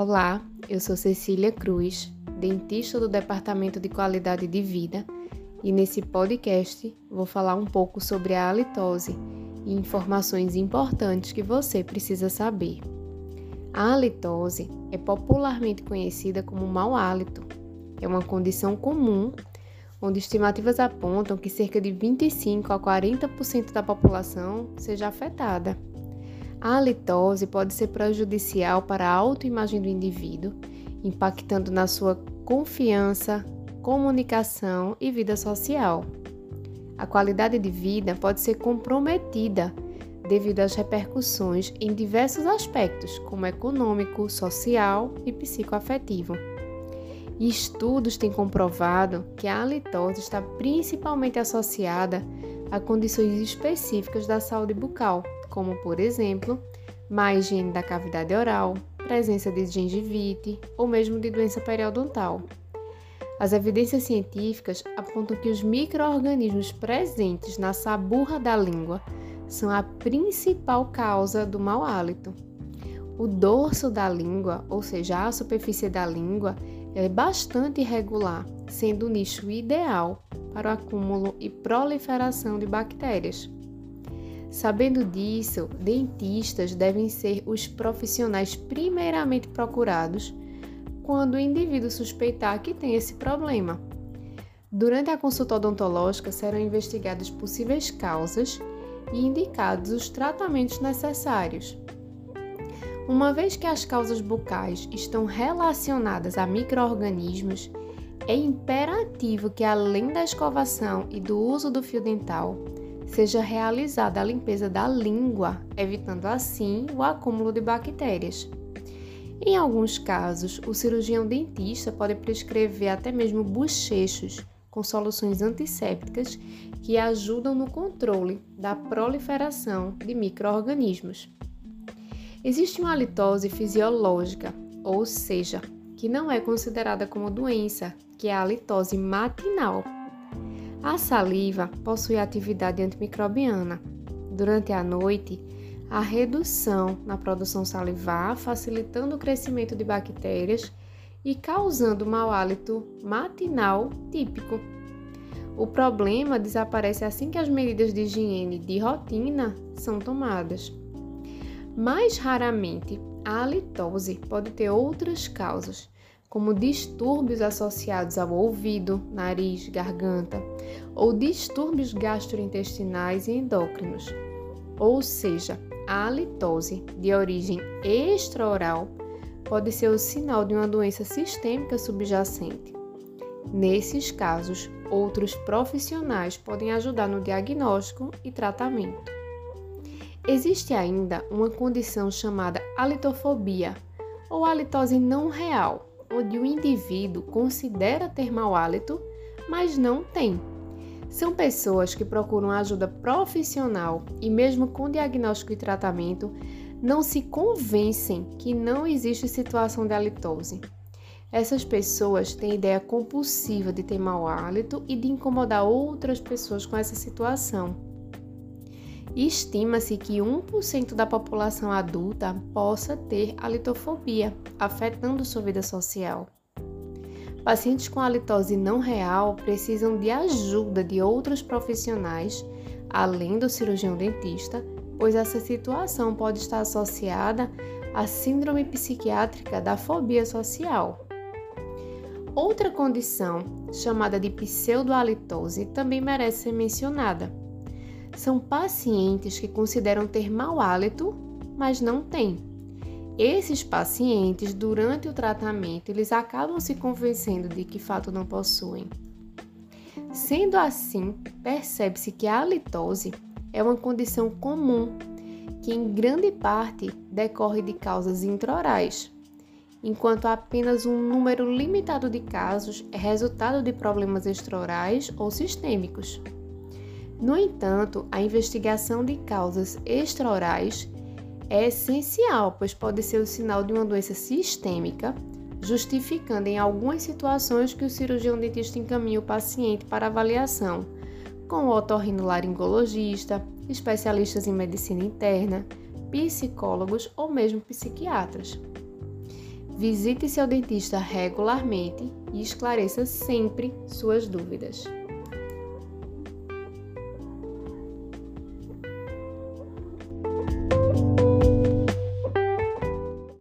Olá, eu sou Cecília Cruz, dentista do Departamento de Qualidade de Vida, e nesse podcast vou falar um pouco sobre a halitose e informações importantes que você precisa saber. A halitose é popularmente conhecida como mau hálito. É uma condição comum onde estimativas apontam que cerca de 25 a 40% da população seja afetada. A halitose pode ser prejudicial para a autoimagem do indivíduo, impactando na sua confiança, comunicação e vida social. A qualidade de vida pode ser comprometida devido às repercussões em diversos aspectos, como econômico, social e psicoafetivo. Estudos têm comprovado que a halitose está principalmente associada a condições específicas da saúde bucal, como, por exemplo, má higiene da cavidade oral, presença de gengivite ou mesmo de doença periodontal. As evidências científicas apontam que os microorganismos presentes na saburra da língua são a principal causa do mau hálito. O dorso da língua, ou seja, a superfície da língua, é bastante irregular, sendo o nicho ideal para o acúmulo e proliferação de bactérias. Sabendo disso, dentistas devem ser os profissionais primeiramente procurados quando o indivíduo suspeitar que tem esse problema. Durante a consulta odontológica serão investigadas possíveis causas e indicados os tratamentos necessários. Uma vez que as causas bucais estão relacionadas a microorganismos, é imperativo que além da escovação e do uso do fio dental, seja realizada a limpeza da língua, evitando assim o acúmulo de bactérias. Em alguns casos, o cirurgião dentista pode prescrever até mesmo bochechos com soluções antissépticas que ajudam no controle da proliferação de microorganismos. Existe uma halitose fisiológica, ou seja, que não é considerada como doença, que é a halitose matinal. A saliva possui atividade antimicrobiana. Durante a noite, a redução na produção salivar, facilitando o crescimento de bactérias e causando mau hálito matinal típico. O problema desaparece assim que as medidas de higiene de rotina são tomadas. Mais raramente, a halitose pode ter outras causas, como distúrbios associados ao ouvido, nariz, garganta, ou distúrbios gastrointestinais e endócrinos. Ou seja, a halitose de origem extraoral pode ser o sinal de uma doença sistêmica subjacente. Nesses casos, outros profissionais podem ajudar no diagnóstico e tratamento. Existe ainda uma condição chamada halitofobia ou halitose não real, onde o indivíduo considera ter mau hálito, mas não tem. São pessoas que procuram ajuda profissional e, mesmo com diagnóstico e tratamento, não se convencem que não existe situação de halitose. Essas pessoas têm ideia compulsiva de ter mau hálito e de incomodar outras pessoas com essa situação Estima-se que 1% da população adulta possa ter halitofobia, afetando sua vida social. Pacientes com halitose não real precisam de ajuda de outros profissionais, além do cirurgião dentista, pois essa situação pode estar associada à síndrome psiquiátrica da fobia social. Outra condição, chamada de pseudohalitose, também merece ser mencionada são pacientes que consideram ter mau hálito, mas não têm. Esses pacientes, durante o tratamento, eles acabam se convencendo de que fato não possuem. Sendo assim, percebe-se que a halitose é uma condição comum que, em grande parte, decorre de causas intraorais, enquanto apenas um número limitado de casos é resultado de problemas extraorais ou sistêmicos. No entanto, a investigação de causas extraorais é essencial, pois pode ser o sinal de uma doença sistêmica, justificando em algumas situações que o cirurgião dentista encaminhe o paciente para avaliação, com o otorrinolaringologista, especialistas em medicina interna, psicólogos ou mesmo psiquiatras. Visite seu dentista regularmente e esclareça sempre suas dúvidas.